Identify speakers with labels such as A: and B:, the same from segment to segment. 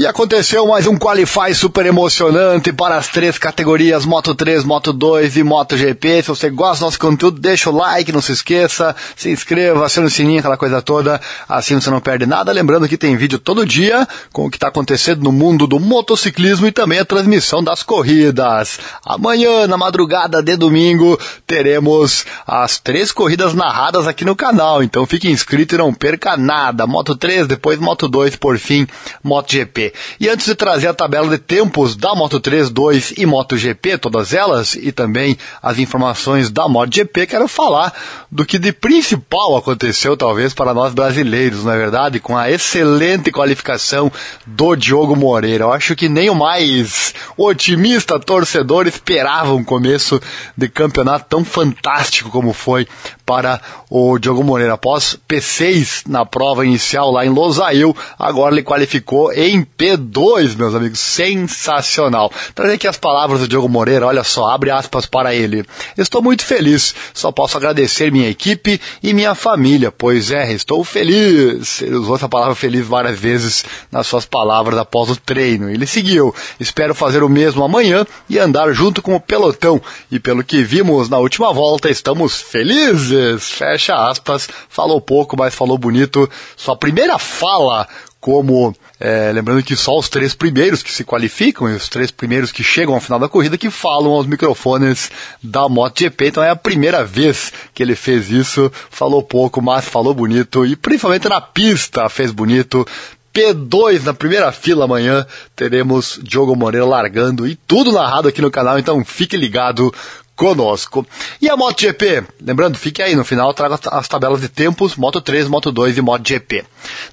A: E aconteceu mais um Qualify super emocionante para as três categorias Moto 3, Moto 2 e Moto GP. Se você gosta do nosso conteúdo, deixa o like, não se esqueça, se inscreva, aciona o sininho, aquela coisa toda, assim você não perde nada. Lembrando que tem vídeo todo dia com o que está acontecendo no mundo do motociclismo e também a transmissão das corridas. Amanhã, na madrugada de domingo, teremos as três corridas narradas aqui no canal, então fique inscrito e não perca nada. Moto 3, depois Moto 2, por fim, Moto GP. E antes de trazer a tabela de tempos da Moto 3, 2 e MotoGP, todas elas, e também as informações da MotoGP, quero falar do que de principal aconteceu, talvez, para nós brasileiros, na é verdade, com a excelente qualificação do Diogo Moreira. Eu acho que nem o mais otimista torcedor esperava um começo de campeonato tão fantástico como foi para o Diogo Moreira. Após P6 na prova inicial lá em Losail, agora ele qualificou em P2, meus amigos. Sensacional. Trazer aqui as palavras do Diogo Moreira, olha só, abre aspas para ele. Estou muito feliz, só posso agradecer minha equipe e minha família, pois é, estou feliz. Ele usou essa palavra feliz várias vezes nas suas palavras após o treino. Ele seguiu, espero fazer o mesmo amanhã e andar junto com o pelotão. E pelo que vimos na última volta, estamos felizes fecha aspas, falou pouco, mas falou bonito. Sua primeira fala como, é, lembrando que só os três primeiros que se qualificam e os três primeiros que chegam ao final da corrida que falam aos microfones da MotoGP, então é a primeira vez que ele fez isso, falou pouco, mas falou bonito. E principalmente na pista fez bonito, P2 na primeira fila amanhã. Teremos Diogo Moreira largando e tudo narrado aqui no canal, então fique ligado conosco. E a MotoGP? Lembrando, fique aí, no final trago as tabelas de tempos, Moto 3, Moto 2 e MotoGP.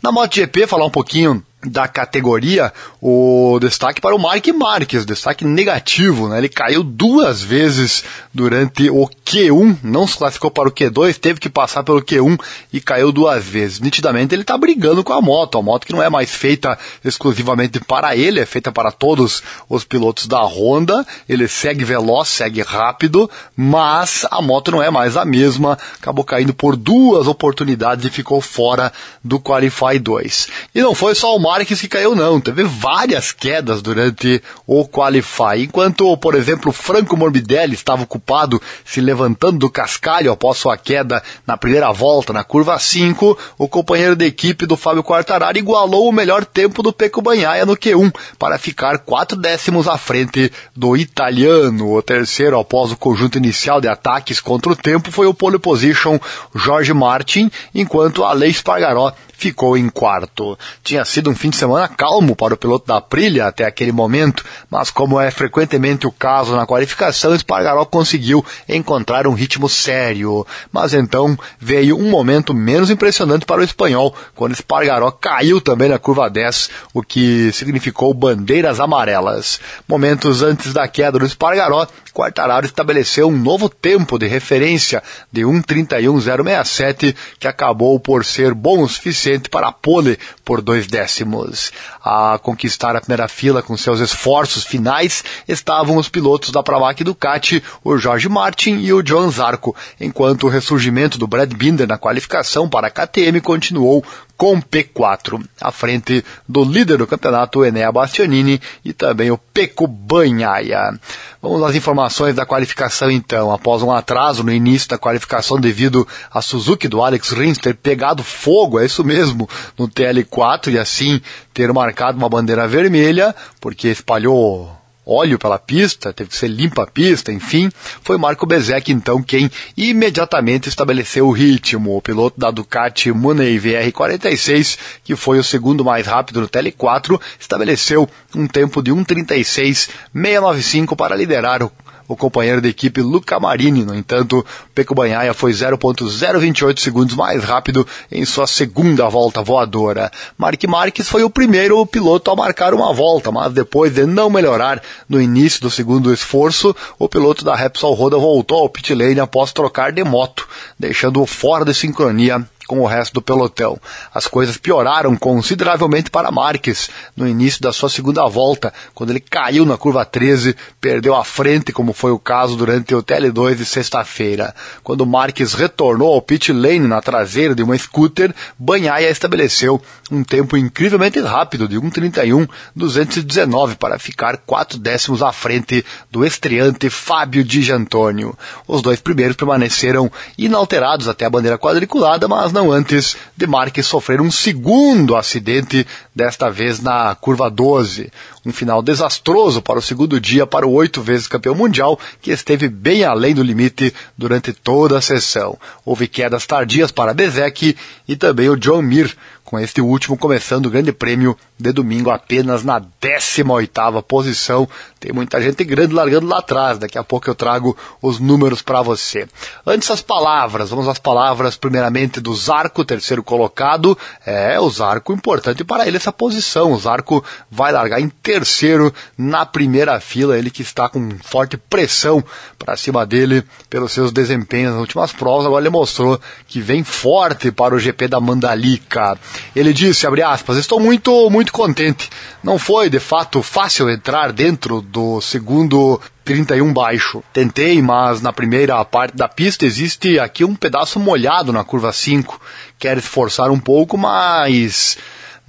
A: Na MotoGP, falar um pouquinho da categoria, o destaque para o Mark Marques, destaque negativo, né? Ele caiu duas vezes durante o Q1, não se classificou para o Q2, teve que passar pelo Q1 e caiu duas vezes. Nitidamente ele está brigando com a moto, a moto que não é mais feita exclusivamente para ele, é feita para todos os pilotos da Honda, ele segue veloz, segue rápido, mas a moto não é mais a mesma, acabou caindo por duas oportunidades e ficou fora do Qualify 2. E não foi só o Marques que caiu não, teve várias quedas durante o Qualify, enquanto, por exemplo, Franco Morbidelli estava ocupado se levantando do cascalho após sua queda na primeira volta, na curva 5, o companheiro de equipe do Fábio Quartararo igualou o melhor tempo do Peco Banhaia no Q1, para ficar quatro décimos à frente do italiano. O terceiro, após o conjunto inicial de ataques contra o tempo, foi o pole position Jorge Martin, enquanto Aleix Pargaró ficou em quarto. Tinha sido um fim de semana calmo para o piloto da Aprilia até aquele momento, mas como é frequentemente o caso na qualificação, Espargaró conseguiu encontrar um ritmo sério. Mas então veio um momento menos impressionante para o espanhol, quando Espargaró caiu também na curva 10, o que significou bandeiras amarelas. Momentos antes da queda do Espargaró, Quartararo estabeleceu um novo tempo de referência de 1.31.067, que acabou por ser bom o suficiente para a pole por dois décimos. A conquistar a primeira fila com seus esforços finais estavam os pilotos da Pramac Ducati, o Jorge Martin e o John Zarco, enquanto o ressurgimento do Brad Binder na qualificação para a KTM continuou com P4, à frente do líder do campeonato, Enea Bastianini, e também o Peco Banhaia. Vamos às informações da qualificação então. Após um atraso no início da qualificação devido a Suzuki do Alex Rins ter pegado fogo, é isso mesmo, no TL4 e assim ter marcado uma bandeira vermelha, porque espalhou óleo pela pista, teve que ser limpa a pista, enfim, foi Marco Bezek então quem imediatamente estabeleceu o ritmo. O piloto da Ducati Money VR46, que foi o segundo mais rápido no Tele4, estabeleceu um tempo de 1:36.695 para liderar o o companheiro da equipe Luca Marini. No entanto, Peco Banhaia foi 0.028 segundos mais rápido em sua segunda volta voadora. Mark Marques foi o primeiro piloto a marcar uma volta, mas depois de não melhorar no início do segundo esforço, o piloto da Repsol Roda voltou ao pit lane após trocar de moto, deixando-o fora de sincronia com o resto do pelotão. As coisas pioraram consideravelmente para Marques no início da sua segunda volta, quando ele caiu na curva 13, perdeu a frente, como foi o caso durante o TL2 de sexta-feira. Quando Marques retornou ao pit lane na traseira de uma scooter, Banhaia estabeleceu um tempo incrivelmente rápido de 1:31.219 para ficar quatro décimos à frente do estreante Fábio Di Giantônio. Os dois primeiros permaneceram inalterados até a bandeira quadriculada, mas não antes de Marques sofrer um segundo acidente, desta vez na curva 12. Um final desastroso para o segundo dia para o oito vezes campeão mundial, que esteve bem além do limite durante toda a sessão. Houve quedas tardias para Bezek e também o John Mir, com este último começando o Grande Prêmio de domingo apenas na 18ª posição. Tem muita gente grande largando lá atrás. Daqui a pouco eu trago os números para você. Antes as palavras, vamos às palavras primeiramente do Zarco, terceiro colocado. É, o Zarco importante para ele essa posição. O Zarco vai largar em terceiro na primeira fila, ele que está com forte pressão para cima dele pelos seus desempenhos nas últimas provas. Agora ele mostrou que vem forte para o GP da Mandalika. Ele disse, abre aspas, estou muito, muito contente. Não foi, de fato, fácil entrar dentro do segundo 31 baixo. Tentei, mas na primeira parte da pista existe aqui um pedaço molhado na curva 5. Quer esforçar um pouco, mas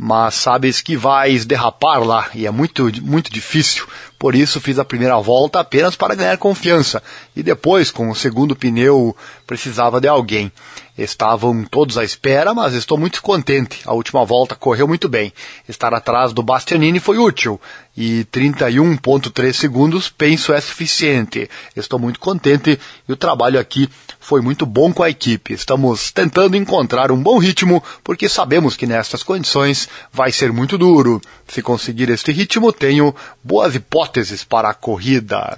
A: mas sabes que vais derrapar lá e é muito, muito difícil. Por isso fiz a primeira volta apenas para ganhar confiança e depois, com o segundo pneu, precisava de alguém. Estavam todos à espera, mas estou muito contente. A última volta correu muito bem. Estar atrás do Bastianini foi útil e 31.3 segundos penso é suficiente. Estou muito contente e o trabalho aqui foi muito bom com a equipe. Estamos tentando encontrar um bom ritmo porque sabemos que nestas condições vai ser muito duro. Se conseguir este ritmo, tenho boas hipóteses para a corrida.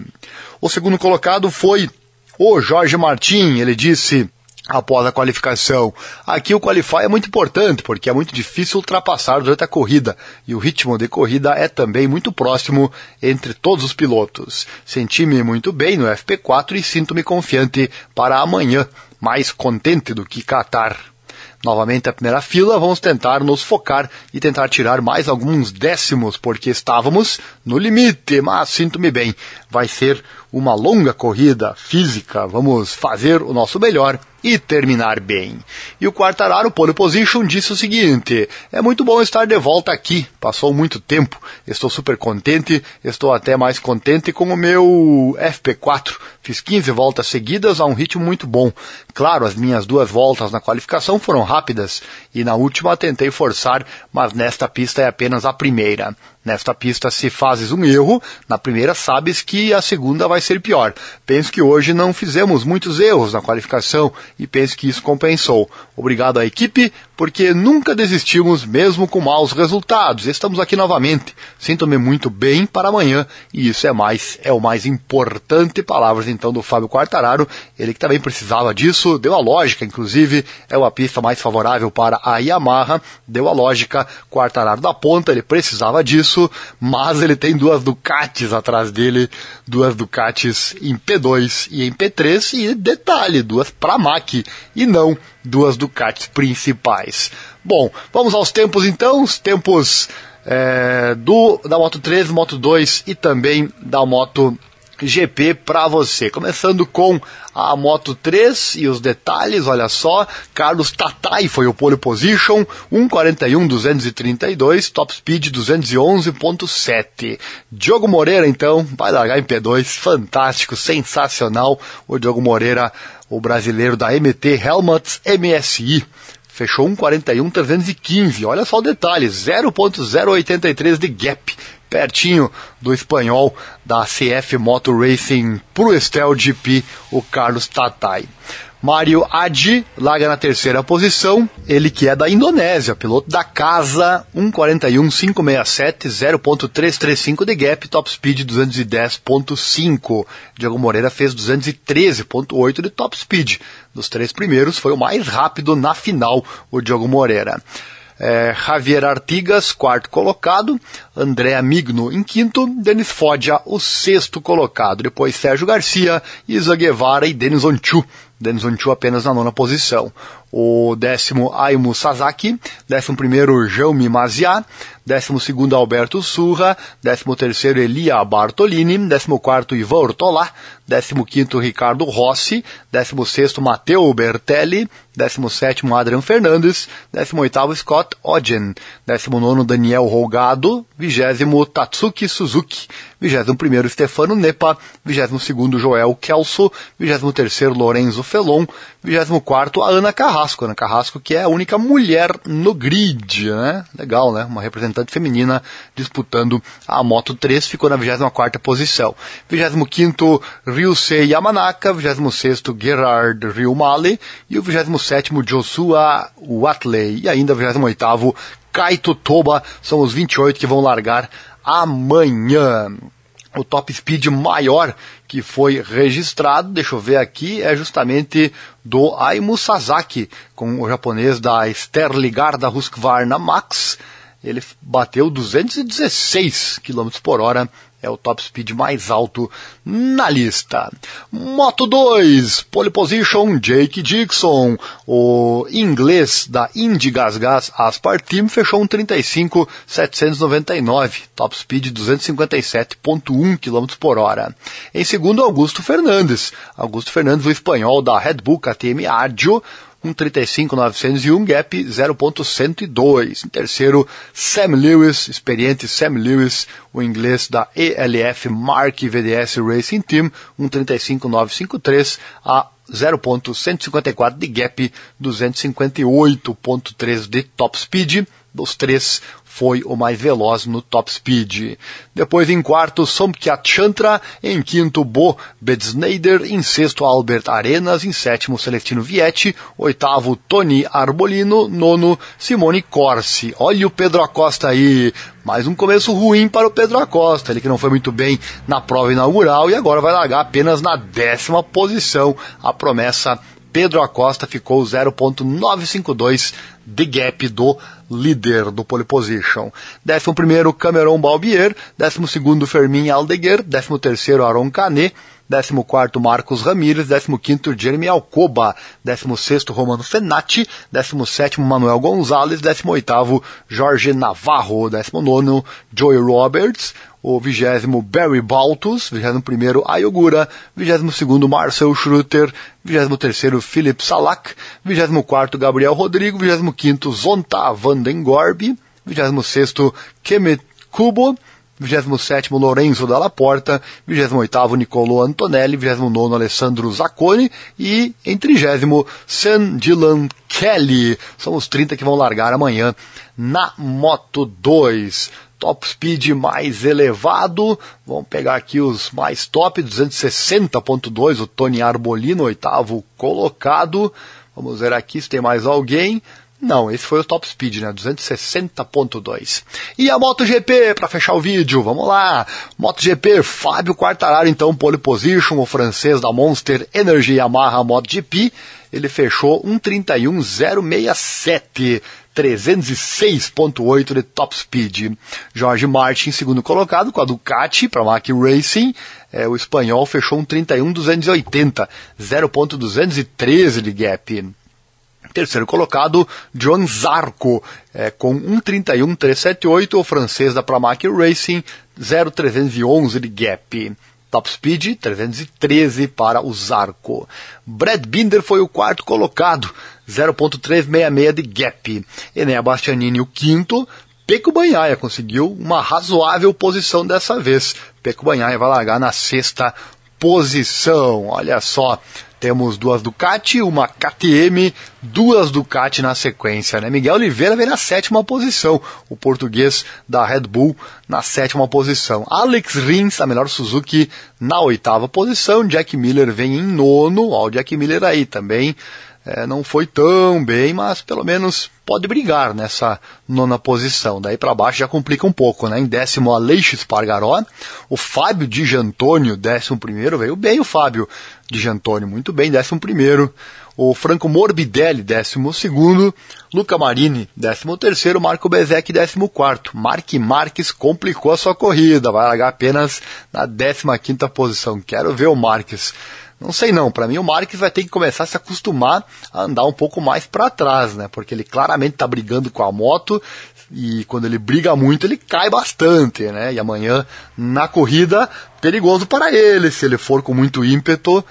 A: O segundo colocado foi o Jorge Martin. Ele disse após a qualificação. Aqui o qualify é muito importante porque é muito difícil ultrapassar durante a corrida e o ritmo de corrida é também muito próximo entre todos os pilotos. Senti-me muito bem no FP4 e sinto-me confiante para amanhã, mais contente do que Qatar. Novamente a primeira fila, vamos tentar nos focar e tentar tirar mais alguns décimos, porque estávamos no limite, mas sinto-me bem. Vai ser uma longa corrida física, vamos fazer o nosso melhor e terminar bem. E o Quartararo, pole position, disse o seguinte: É muito bom estar de volta aqui. Passou muito tempo. Estou super contente. Estou até mais contente com o meu FP4. Fiz 15 voltas seguidas a um ritmo muito bom. Claro, as minhas duas voltas na qualificação foram rápidas e na última tentei forçar, mas nesta pista é apenas a primeira. Nesta pista, se fazes um erro, na primeira sabes que a segunda vai ser pior. Penso que hoje não fizemos muitos erros na qualificação e penso que isso compensou. Obrigado à equipe, porque nunca desistimos mesmo com maus resultados. Estamos aqui novamente. Sinto-me muito bem para amanhã e isso é mais é o mais importante. Palavras então do Fábio Quartararo, ele que também precisava disso, deu a lógica, inclusive é uma pista mais favorável para a Yamaha, deu a lógica. Quartararo da ponta, ele precisava disso isso, mas ele tem duas Ducatis atrás dele, duas Ducatis em P2 e em P3, e detalhe, duas Pramac e não duas Ducatis principais. Bom, vamos aos tempos então, os tempos é, do da Moto 3, Moto 2 e também da Moto GP para você. Começando com a Moto 3 e os detalhes, olha só, Carlos Tatai foi o pole position, 1:41.232, top speed 211.7. Diogo Moreira então vai largar em P2, fantástico, sensacional. O Diogo Moreira, o brasileiro da MT Helmets MSI fechou 1:41.315. Olha só o detalhe, 0.083 de gap pertinho do espanhol da CF Motor Racing Pro Estel GP, o Carlos Tatai. Mário Adi larga na terceira posição, ele que é da Indonésia, piloto da casa 141.567, 0.335 de gap, top speed 210.5. Diego Moreira fez 213.8 de top speed. Dos três primeiros foi o mais rápido na final, o Diogo Moreira é, Javier Artigas, quarto colocado, André Amigno em quinto, Denis Foggia, o sexto colocado. Depois Sérgio Garcia, Isa Guevara e Denis Onchu. Denis Onchu apenas na nona posição. O décimo Aimu Sasaki, décimo primeiro Jaume Maziá, décimo segundo Alberto Surra, décimo terceiro Elia Bartolini, décimo quarto Ivan Ortolá, décimo quinto Ricardo Rossi, décimo sexto Matteo Bertelli, décimo sétimo Adrian Fernandes, décimo oitavo Scott Ogen, décimo nono Daniel Rolgado, vigésimo Tatsuki Suzuki, vigésimo primeiro Stefano Nepa, vigésimo segundo Joel Kelso, vigésimo terceiro Lorenzo Felon, vigésimo quarto Ana Carrasco, Ana Carrasco que é a única mulher no grid, né? Legal, né? Uma representante feminina disputando a Moto 3, ficou na 24ª posição. 25º Ryusei Yamanaka, 26º Gerard Ryumale e o 27º Joshua Watley e ainda 28º Kaito Toba, são os 28 que vão largar amanhã. O top speed maior que foi registrado, deixa eu ver aqui, é justamente do Aimu Sasaki, com o japonês da Sterligarda Husqvarna Max. Ele bateu 216 km por hora é o top speed mais alto na lista. Moto 2, pole position Jake Dixon. O inglês da Indy Gas Gas Aspar Team fechou um 35,799, top speed 257,1 km por hora. Em segundo, Augusto Fernandes. Augusto Fernandes, o espanhol da Red Bull KTM Ardio, um 35,901, gap 0.102. Em terceiro, Sam Lewis, experiente Sam Lewis, o inglês da ELF Mark VDS Racing Team, um 35,953 a 0.154 de gap, 258.3 de top speed. Dos três, foi o mais veloz no top speed. Depois em quarto, Somkiat Chantra, em quinto, Bo Bedsneider, em sexto, Albert Arenas, em sétimo, Celestino Vietti, oitavo, Tony Arbolino, nono, Simone Corsi. Olha o Pedro Acosta aí, mais um começo ruim para o Pedro Acosta, ele que não foi muito bem na prova inaugural e agora vai largar apenas na décima posição. A promessa Pedro Acosta ficou 0.952 de gap do líder do pole position. 11 Cameron Balbier, 12 Fermin Aldeguer, 13 Aaron Canet, 14 Marcos Ramírez, 15 Jeremy Alcoba, 16 Romano Fenati, 17 Manuel Gonzalez, 18 Jorge Navarro, 19 Joey Roberts, o vigésimo Barry Baltus, vigésimo primeiro Ayogura, vigésimo segundo Marcel Schruter, vigésimo terceiro Philip Salak, vigésimo quarto Gabriel Rodrigo, vigésimo quinto Zonta Vandengorb, vigésimo sexto Kemet Kubo, 27 Lorenzo Dalla Porta, 28 Nicolo Antonelli, 29 Alessandro Zacconi e em 30 San Dylan Kelly. São os 30 que vão largar amanhã na Moto 2 top speed mais elevado. Vamos pegar aqui os mais top, 260.2, o Tony Arbolino, oitavo colocado. Vamos ver aqui se tem mais alguém. Não, esse foi o top speed, né? 260.2. E a MotoGP, para fechar o vídeo, vamos lá. MotoGP, Fábio Quartararo, então, pole position, o francês da Monster Energy Yamaha MotoGP. Ele fechou 1:31.067. 306.8 de top speed. Jorge Martin, segundo colocado, com a Ducati para Mac Racing. É, o espanhol fechou um 31.280, 0.213 de gap. Terceiro colocado, John Zarco, é, com 1.31.378, o francês da Pramac Racing, 0.311 de gap. Top Speed 313 para o Zarco. Brad Binder foi o quarto colocado, 0.366 de gap. Enea Bastianini o quinto. Peco Banhaia conseguiu uma razoável posição dessa vez. Peco Banhaia vai largar na sexta posição. Olha só, temos duas Ducati, uma KTM, duas Ducati na sequência. Né? Miguel Oliveira vem na sétima posição, o português da Red Bull na sétima posição. Alex Rins, a melhor Suzuki, na oitava posição. Jack Miller vem em nono, ó, o Jack Miller aí também é, não foi tão bem, mas pelo menos pode brigar nessa nona posição. Daí para baixo já complica um pouco, né? Em décimo, Aleixo Spargaró. O Fábio Di Giantônio, décimo primeiro, veio bem o Fábio Di Giantônio, muito bem, décimo primeiro. O Franco Morbidelli, décimo segundo. Luca Marini, décimo terceiro. Marco Bezek, décimo quarto. Mark Marques complicou a sua corrida, vai largar apenas na décima quinta posição. Quero ver o Marques Não sei não, para mim o Marques vai ter que começar a se acostumar a andar um pouco mais para trás, né? Porque ele claramente está brigando com a moto e quando ele briga muito ele cai bastante, né? E amanhã na corrida perigoso para ele se ele for com muito ímpeto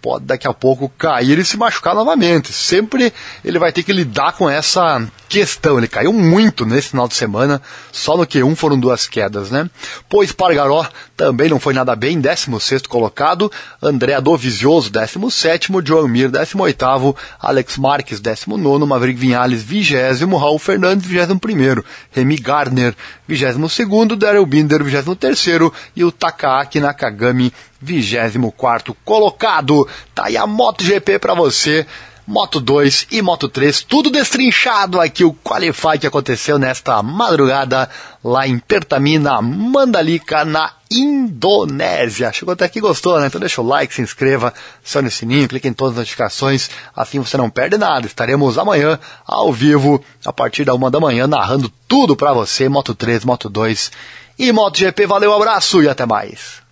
A: pode daqui a pouco cair e se machucar novamente. Sempre ele vai ter que lidar com essa questão. Ele caiu muito nesse final de semana, só no Q1 foram duas quedas, né? Pois Pargaró também não foi nada bem, 16 colocado, André Dovizioso, 17, João Mir, 18, Alex Marques, 19, Maverick Vinhales, 20, Raul Fernandes, 21, Remy Gardner, 22, Daryl Binder, 23 e o Takaaki Nakagami, 24 colocado. Tá aí a MotoGP para você. Moto 2 e Moto 3, tudo destrinchado aqui o Qualify que aconteceu nesta madrugada lá em Pertamina, Mandalika, na Indonésia. Chegou até aqui gostou, né? Então deixa o like, se inscreva, acione o sininho, clique em todas as notificações, assim você não perde nada. Estaremos amanhã ao vivo, a partir da uma da manhã, narrando tudo para você, Moto 3, Moto 2 e MotoGP. Valeu, abraço e até mais.